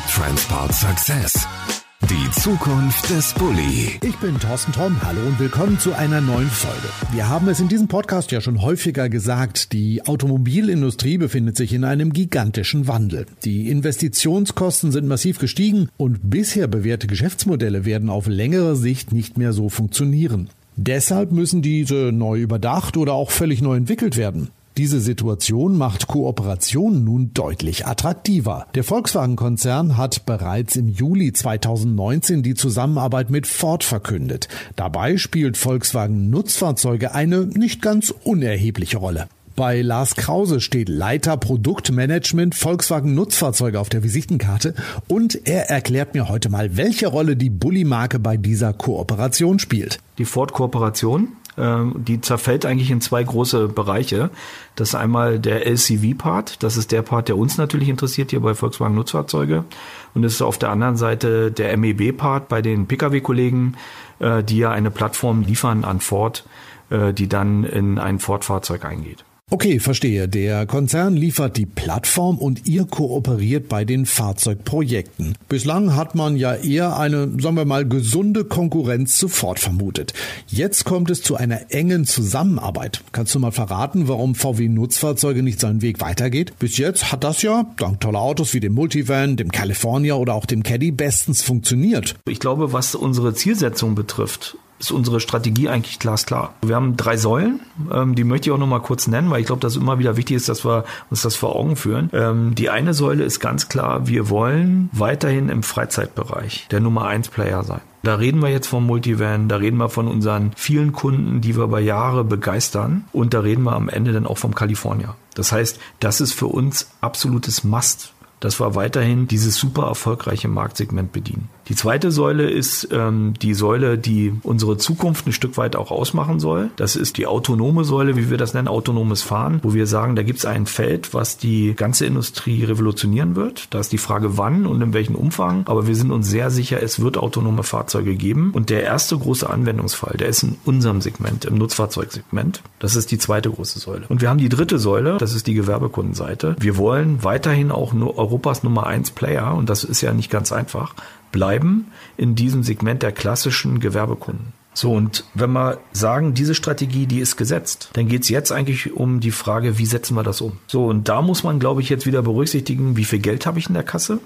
Transport Success. Die Zukunft des Bulli. Ich bin Thorsten Tromm. Hallo und willkommen zu einer neuen Folge. Wir haben es in diesem Podcast ja schon häufiger gesagt. Die Automobilindustrie befindet sich in einem gigantischen Wandel. Die Investitionskosten sind massiv gestiegen und bisher bewährte Geschäftsmodelle werden auf längere Sicht nicht mehr so funktionieren. Deshalb müssen diese neu überdacht oder auch völlig neu entwickelt werden. Diese Situation macht Kooperation nun deutlich attraktiver. Der Volkswagen-Konzern hat bereits im Juli 2019 die Zusammenarbeit mit Ford verkündet. Dabei spielt Volkswagen Nutzfahrzeuge eine nicht ganz unerhebliche Rolle. Bei Lars Krause steht Leiter Produktmanagement Volkswagen Nutzfahrzeuge auf der Visitenkarte und er erklärt mir heute mal, welche Rolle die Bulli-Marke bei dieser Kooperation spielt. Die Ford-Kooperation die zerfällt eigentlich in zwei große Bereiche. Das ist einmal der LCV-Part, das ist der Part, der uns natürlich interessiert hier bei Volkswagen Nutzfahrzeuge. Und es ist auf der anderen Seite der MEB-Part bei den Pkw-Kollegen, äh, die ja eine Plattform liefern an Ford, äh, die dann in ein Ford-Fahrzeug eingeht. Okay, verstehe. Der Konzern liefert die Plattform und ihr kooperiert bei den Fahrzeugprojekten. Bislang hat man ja eher eine, sagen wir mal, gesunde Konkurrenz zu Ford vermutet. Jetzt kommt es zu einer engen Zusammenarbeit. Kannst du mal verraten, warum VW Nutzfahrzeuge nicht seinen Weg weitergeht? Bis jetzt hat das ja, dank toller Autos wie dem Multivan, dem California oder auch dem Caddy bestens funktioniert. Ich glaube, was unsere Zielsetzung betrifft, ist unsere Strategie eigentlich glasklar. Wir haben drei Säulen, ähm, die möchte ich auch noch mal kurz nennen, weil ich glaube, dass immer wieder wichtig ist, dass wir uns das vor Augen führen. Ähm, die eine Säule ist ganz klar, wir wollen weiterhin im Freizeitbereich der Nummer eins Player sein. Da reden wir jetzt vom Multivan, da reden wir von unseren vielen Kunden, die wir über Jahre begeistern und da reden wir am Ende dann auch vom California. Das heißt, das ist für uns absolutes Must dass wir weiterhin dieses super erfolgreiche Marktsegment bedienen. Die zweite Säule ist ähm, die Säule, die unsere Zukunft ein Stück weit auch ausmachen soll. Das ist die autonome Säule, wie wir das nennen, autonomes Fahren, wo wir sagen, da gibt es ein Feld, was die ganze Industrie revolutionieren wird. Da ist die Frage, wann und in welchem Umfang. Aber wir sind uns sehr sicher, es wird autonome Fahrzeuge geben. Und der erste große Anwendungsfall, der ist in unserem Segment, im Nutzfahrzeugsegment. Das ist die zweite große Säule. Und wir haben die dritte Säule, das ist die Gewerbekundenseite. Wir wollen weiterhin auch nur Europas Nummer eins Player, und das ist ja nicht ganz einfach, bleiben in diesem Segment der klassischen Gewerbekunden. So, und wenn wir sagen, diese Strategie, die ist gesetzt, dann geht es jetzt eigentlich um die Frage, wie setzen wir das um? So, und da muss man, glaube ich, jetzt wieder berücksichtigen, wie viel Geld habe ich in der Kasse?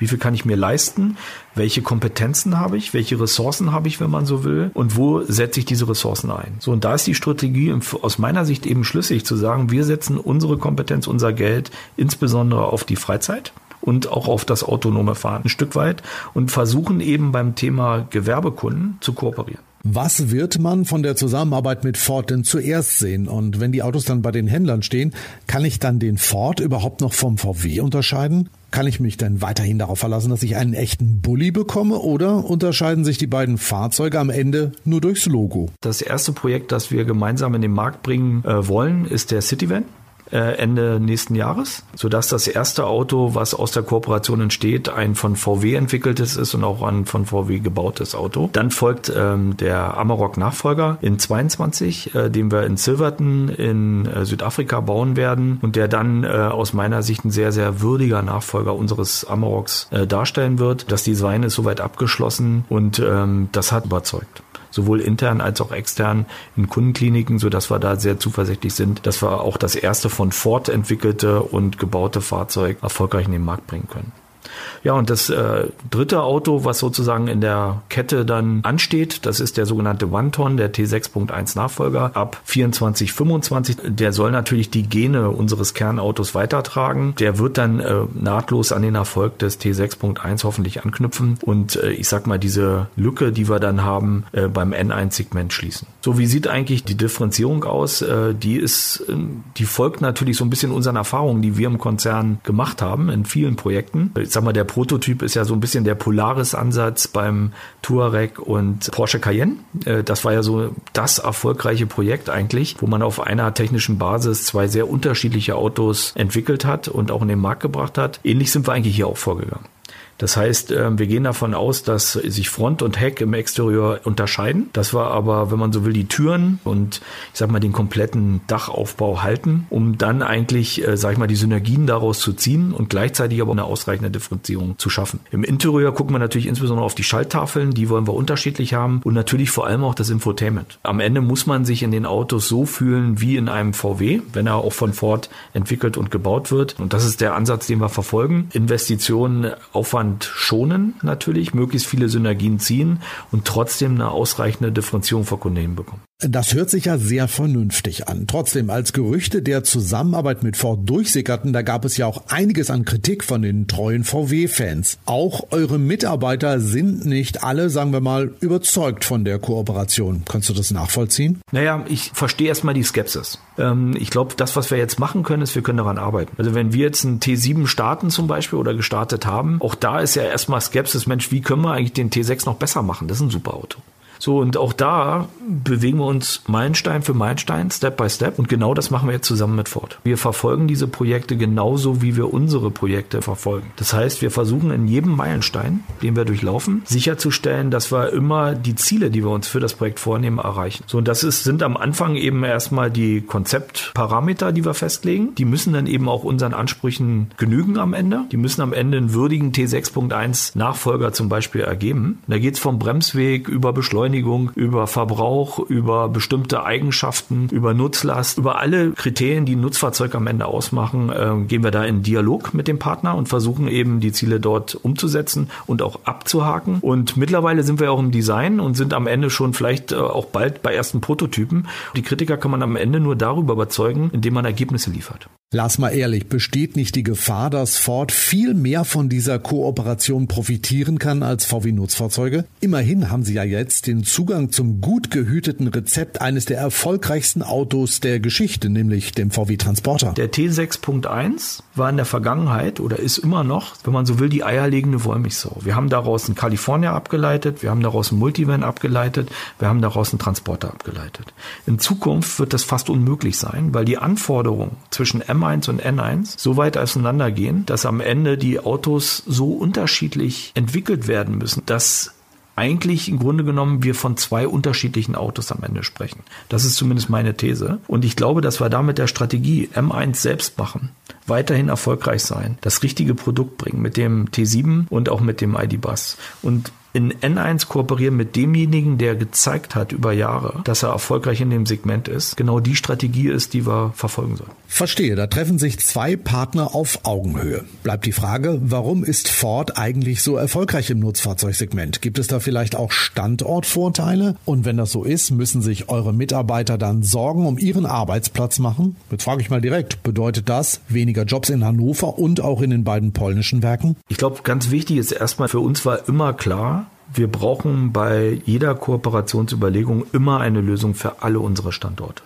Wie viel kann ich mir leisten? Welche Kompetenzen habe ich? Welche Ressourcen habe ich, wenn man so will? Und wo setze ich diese Ressourcen ein? So, und da ist die Strategie aus meiner Sicht eben schlüssig zu sagen, wir setzen unsere Kompetenz, unser Geld insbesondere auf die Freizeit und auch auf das autonome Fahren ein Stück weit und versuchen eben beim Thema Gewerbekunden zu kooperieren. Was wird man von der Zusammenarbeit mit Ford denn zuerst sehen? Und wenn die Autos dann bei den Händlern stehen, kann ich dann den Ford überhaupt noch vom VW unterscheiden? Kann ich mich denn weiterhin darauf verlassen, dass ich einen echten Bulli bekomme oder unterscheiden sich die beiden Fahrzeuge am Ende nur durchs Logo? Das erste Projekt, das wir gemeinsam in den Markt bringen äh, wollen, ist der Cityvan. Äh, Ende nächsten Jahres, sodass das erste Auto, was aus der Kooperation entsteht, ein von VW entwickeltes ist und auch ein von VW gebautes Auto. Dann folgt ähm, der Amarok Nachfolger in 22, äh, den wir in Silverton in äh, Südafrika bauen werden und der dann äh, aus meiner Sicht ein sehr, sehr würdiger Nachfolger unseres Amaroks äh, darstellen wird. Das Design ist soweit abgeschlossen und ähm, das hat überzeugt sowohl intern als auch extern in Kundenkliniken, so dass wir da sehr zuversichtlich sind, dass wir auch das erste von Ford entwickelte und gebaute Fahrzeug erfolgreich in den Markt bringen können. Ja, und das äh, dritte Auto, was sozusagen in der Kette dann ansteht, das ist der sogenannte One-Ton, der T6.1 Nachfolger ab 24, 25. Der soll natürlich die Gene unseres Kernautos weitertragen. Der wird dann äh, nahtlos an den Erfolg des T6.1 hoffentlich anknüpfen und äh, ich sag mal diese Lücke, die wir dann haben, äh, beim N1-Segment schließen. So, wie sieht eigentlich die Differenzierung aus? Äh, die ist, äh, die folgt natürlich so ein bisschen unseren Erfahrungen, die wir im Konzern gemacht haben in vielen Projekten. Ich sag mal, der Prototyp ist ja so ein bisschen der Polaris-Ansatz beim Touareg und Porsche Cayenne. Äh, das war ja so das erfolgreiche Projekt eigentlich, wo man auf einer technischen Basis zwei sehr unterschiedliche Autos entwickelt hat und auch in den Markt gebracht hat. Ähnlich sind wir eigentlich hier auch vorgegangen. Das heißt, ähm, wir gehen davon aus, dass sich Front und Heck im Exterieur unterscheiden. Das war aber, wenn man so will, die Türen und ich sag mal den kompletten Dachaufbau halten, um dann eigentlich, äh, sag ich mal, die Synergien daraus zu ziehen und gleichzeitig aber eine ausreichende Differenzierung zu schaffen. Im Interieur gucken wir natürlich insbesondere auf die Schalttafeln, die wollen wir unterschiedlich haben und natürlich vor allem auch das Infotainment. Am Ende muss man sich in den Autos so fühlen wie in einem VW, wenn er auch von Ford entwickelt und gebaut wird. Und das ist der Ansatz, den wir verfolgen. Investitionen, Aufwand schonen natürlich, möglichst viele Synergien ziehen und trotzdem eine ausreichende Differenzierung für Kunden hinbekommen. Das hört sich ja sehr vernünftig an. Trotzdem, als Gerüchte der Zusammenarbeit mit Ford durchsickerten, da gab es ja auch einiges an Kritik von den treuen VW-Fans. Auch eure Mitarbeiter sind nicht alle, sagen wir mal, überzeugt von der Kooperation. Kannst du das nachvollziehen? Naja, ich verstehe erstmal die Skepsis. Ähm, ich glaube, das, was wir jetzt machen können, ist, wir können daran arbeiten. Also wenn wir jetzt einen T7 starten zum Beispiel oder gestartet haben, auch da ist ja erstmal Skepsis, Mensch, wie können wir eigentlich den T6 noch besser machen? Das ist ein super Auto. So, und auch da bewegen wir uns Meilenstein für Meilenstein, Step by Step. Und genau das machen wir jetzt zusammen mit Ford. Wir verfolgen diese Projekte genauso, wie wir unsere Projekte verfolgen. Das heißt, wir versuchen in jedem Meilenstein, den wir durchlaufen, sicherzustellen, dass wir immer die Ziele, die wir uns für das Projekt vornehmen, erreichen. So, und das ist, sind am Anfang eben erstmal die Konzeptparameter, die wir festlegen. Die müssen dann eben auch unseren Ansprüchen genügen am Ende. Die müssen am Ende einen würdigen T6.1 Nachfolger zum Beispiel ergeben. Da geht es vom Bremsweg über Beschleunigung Beschleunigung, über Verbrauch, über bestimmte Eigenschaften, über Nutzlast, über alle Kriterien, die ein Nutzfahrzeug am Ende ausmachen, äh, gehen wir da in Dialog mit dem Partner und versuchen eben die Ziele dort umzusetzen und auch abzuhaken. Und mittlerweile sind wir auch im Design und sind am Ende schon vielleicht äh, auch bald bei ersten Prototypen. Die Kritiker kann man am Ende nur darüber überzeugen, indem man Ergebnisse liefert. Lass mal ehrlich, besteht nicht die Gefahr, dass Ford viel mehr von dieser Kooperation profitieren kann als VW Nutzfahrzeuge? Immerhin haben sie ja jetzt den Zugang zum gut gehüteten Rezept eines der erfolgreichsten Autos der Geschichte, nämlich dem VW Transporter. Der T6.1 war in der Vergangenheit oder ist immer noch, wenn man so will, die eierlegende Wollmilchsau. Wir haben daraus einen California abgeleitet, wir haben daraus einen Multivan abgeleitet, wir haben daraus einen Transporter abgeleitet. In Zukunft wird das fast unmöglich sein, weil die Anforderungen zwischen M1 und N1 so weit auseinandergehen, dass am Ende die Autos so unterschiedlich entwickelt werden müssen, dass eigentlich im Grunde genommen wir von zwei unterschiedlichen Autos am Ende sprechen. Das ist zumindest meine These. Und ich glaube, dass wir da mit der Strategie M1 selbst machen, weiterhin erfolgreich sein, das richtige Produkt bringen mit dem T7 und auch mit dem ID-Bus. Und in N1 kooperieren mit demjenigen, der gezeigt hat über Jahre, dass er erfolgreich in dem Segment ist, genau die Strategie ist, die wir verfolgen sollen. Verstehe, da treffen sich zwei Partner auf Augenhöhe. Bleibt die Frage, warum ist Ford eigentlich so erfolgreich im Nutzfahrzeugsegment? Gibt es da vielleicht auch Standortvorteile? Und wenn das so ist, müssen sich eure Mitarbeiter dann Sorgen um ihren Arbeitsplatz machen? Jetzt frage ich mal direkt, bedeutet das weniger Jobs in Hannover und auch in den beiden polnischen Werken? Ich glaube, ganz wichtig ist erstmal, für uns war immer klar, wir brauchen bei jeder Kooperationsüberlegung immer eine Lösung für alle unsere Standorte.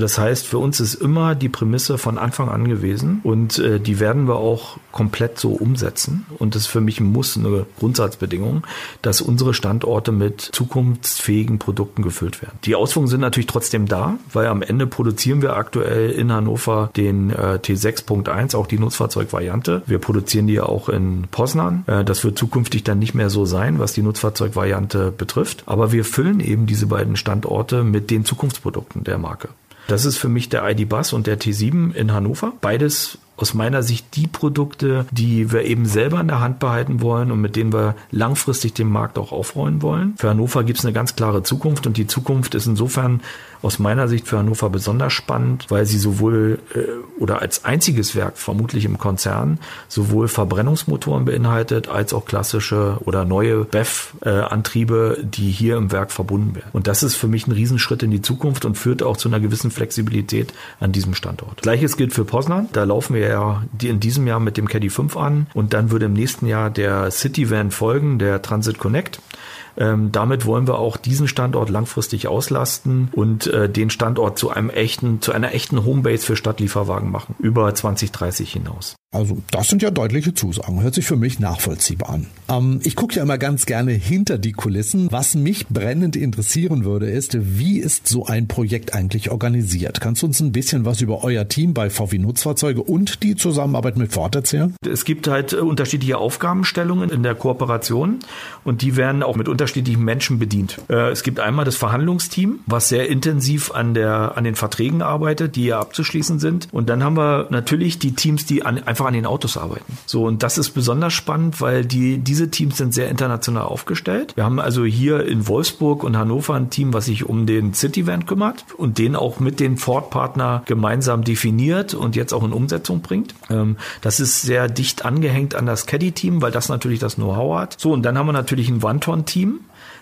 Das heißt, für uns ist immer die Prämisse von Anfang an gewesen und äh, die werden wir auch komplett so umsetzen. Und das ist für mich ein Muss, eine Grundsatzbedingung, dass unsere Standorte mit zukunftsfähigen Produkten gefüllt werden. Die Auswirkungen sind natürlich trotzdem da, weil am Ende produzieren wir aktuell in Hannover den äh, T6.1, auch die Nutzfahrzeugvariante. Wir produzieren die auch in Poznan. Äh, das wird zukünftig dann nicht mehr so sein, was die Nutzfahrzeugvariante betrifft. Aber wir füllen eben diese beiden Standorte mit den Zukunftsprodukten der Marke. Das ist für mich der ID-Bus und der T7 in Hannover. Beides aus meiner Sicht die Produkte, die wir eben selber in der Hand behalten wollen und mit denen wir langfristig den Markt auch aufrollen wollen. Für Hannover gibt es eine ganz klare Zukunft und die Zukunft ist insofern aus meiner Sicht für Hannover besonders spannend, weil sie sowohl äh, oder als einziges Werk vermutlich im Konzern sowohl Verbrennungsmotoren beinhaltet als auch klassische oder neue BEF-Antriebe, die hier im Werk verbunden werden. Und das ist für mich ein Riesenschritt in die Zukunft und führt auch zu einer gewissen Flexibilität an diesem Standort. Gleiches gilt für Poznan. Da laufen wir ja in diesem Jahr mit dem Caddy 5 an und dann würde im nächsten Jahr der City Van folgen, der Transit Connect. Ähm, damit wollen wir auch diesen Standort langfristig auslasten und äh, den Standort zu einem echten, zu einer echten Homebase für Stadtlieferwagen machen, über 2030 hinaus. Also das sind ja deutliche Zusagen. Hört sich für mich nachvollziehbar an. Ähm, ich gucke ja immer ganz gerne hinter die Kulissen. Was mich brennend interessieren würde, ist, wie ist so ein Projekt eigentlich organisiert? Kannst du uns ein bisschen was über euer Team bei VW Nutzfahrzeuge und die Zusammenarbeit mit Ford erzählen? Es gibt halt äh, unterschiedliche Aufgabenstellungen in der Kooperation und die werden auch mit unterschiedlichen Menschen bedient. Äh, es gibt einmal das Verhandlungsteam, was sehr intensiv an, der, an den Verträgen arbeitet, die ja abzuschließen sind. Und dann haben wir natürlich die Teams, die an, einfach an den Autos arbeiten. So, und das ist besonders spannend, weil die, diese Teams sind sehr international aufgestellt. Wir haben also hier in Wolfsburg und Hannover ein Team, was sich um den City-Van kümmert und den auch mit den Ford-Partner gemeinsam definiert und jetzt auch in Umsetzung bringt. Ähm, das ist sehr dicht angehängt an das Caddy-Team, weil das natürlich das Know-how hat. So, und dann haben wir natürlich ein Wanton-Team,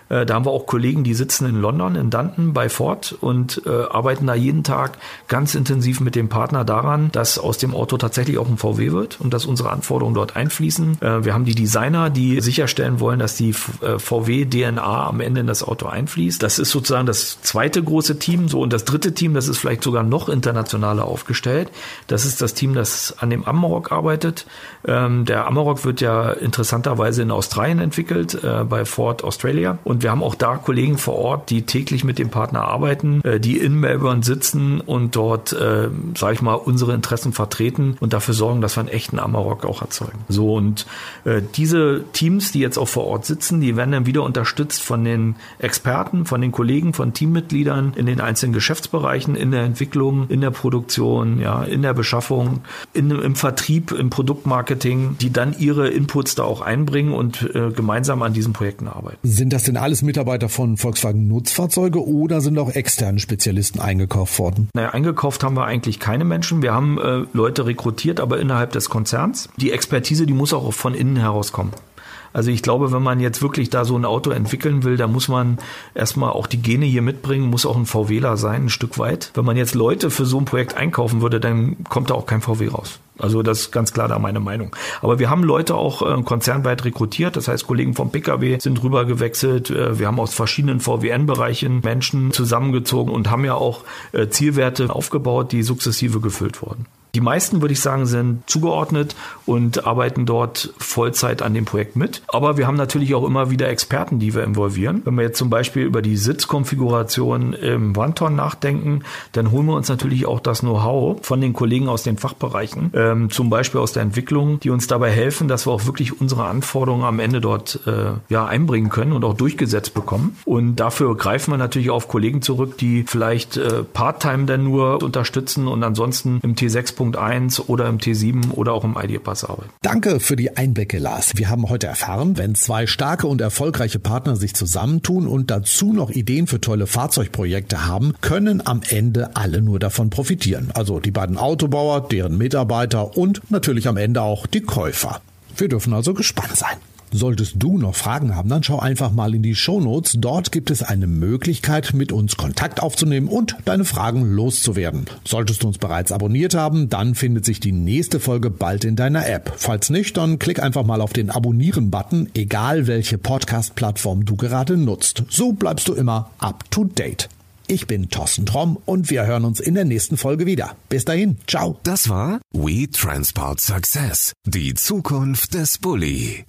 äh, da haben wir auch Kollegen, die sitzen in London, in Danton bei Ford und äh, arbeiten da jeden Tag ganz intensiv mit dem Partner daran, dass aus dem Auto tatsächlich auch ein VW wird und dass unsere Anforderungen dort einfließen. Äh, wir haben die Designer, die sicherstellen wollen, dass die äh, VW-DNA am Ende in das Auto einfließt. Das ist sozusagen das zweite große Team. So und das dritte Team, das ist vielleicht sogar noch internationaler aufgestellt. Das ist das Team, das an dem Amarok arbeitet. Ähm, der Amarok wird ja interessanterweise in Australien entwickelt, äh, bei Ford Australia. Und und wir haben auch da Kollegen vor Ort, die täglich mit dem Partner arbeiten, äh, die in Melbourne sitzen und dort, äh, sage ich mal, unsere Interessen vertreten und dafür sorgen, dass wir einen echten Amarok auch erzeugen. So und äh, diese Teams, die jetzt auch vor Ort sitzen, die werden dann wieder unterstützt von den Experten, von den Kollegen, von Teammitgliedern in den einzelnen Geschäftsbereichen, in der Entwicklung, in der Produktion, ja, in der Beschaffung, in, im Vertrieb, im Produktmarketing, die dann ihre Inputs da auch einbringen und äh, gemeinsam an diesen Projekten arbeiten. Sind das denn alles Mitarbeiter von Volkswagen Nutzfahrzeuge oder sind auch externe Spezialisten eingekauft worden? Naja, eingekauft haben wir eigentlich keine Menschen. Wir haben äh, Leute rekrutiert, aber innerhalb des Konzerns. Die Expertise, die muss auch von innen herauskommen. Also ich glaube, wenn man jetzt wirklich da so ein Auto entwickeln will, da muss man erstmal auch die Gene hier mitbringen, muss auch ein VWler sein, ein Stück weit. Wenn man jetzt Leute für so ein Projekt einkaufen würde, dann kommt da auch kein VW raus. Also das ist ganz klar da meine Meinung. Aber wir haben Leute auch äh, konzernweit rekrutiert. Das heißt, Kollegen vom PKW sind rüber gewechselt. Äh, wir haben aus verschiedenen VWN-Bereichen Menschen zusammengezogen und haben ja auch äh, Zielwerte aufgebaut, die sukzessive gefüllt wurden. Die meisten, würde ich sagen, sind zugeordnet und arbeiten dort Vollzeit an dem Projekt mit. Aber wir haben natürlich auch immer wieder Experten, die wir involvieren. Wenn wir jetzt zum Beispiel über die Sitzkonfiguration im Wanton nachdenken, dann holen wir uns natürlich auch das Know-how von den Kollegen aus den Fachbereichen, ähm, zum Beispiel aus der Entwicklung, die uns dabei helfen, dass wir auch wirklich unsere Anforderungen am Ende dort äh, ja, einbringen können und auch durchgesetzt bekommen. Und dafür greifen wir natürlich auf Kollegen zurück, die vielleicht äh, Part-Time dann nur unterstützen und ansonsten im T6 T6.1 oder im T7 oder auch im ID-Pass arbeiten. Danke für die Einblicke, Lars. Wir haben heute erfahren, wenn zwei starke und erfolgreiche Partner sich zusammentun und dazu noch Ideen für tolle Fahrzeugprojekte haben, können am Ende alle nur davon profitieren. Also die beiden Autobauer, deren Mitarbeiter und natürlich am Ende auch die Käufer. Wir dürfen also gespannt sein. Solltest du noch Fragen haben, dann schau einfach mal in die Shownotes. Dort gibt es eine Möglichkeit, mit uns Kontakt aufzunehmen und deine Fragen loszuwerden. Solltest du uns bereits abonniert haben, dann findet sich die nächste Folge bald in deiner App. Falls nicht, dann klick einfach mal auf den Abonnieren-Button, egal welche Podcast-Plattform du gerade nutzt. So bleibst du immer up to date. Ich bin Thorsten Tromm und wir hören uns in der nächsten Folge wieder. Bis dahin, ciao. Das war We Transport Success, die Zukunft des Bulli.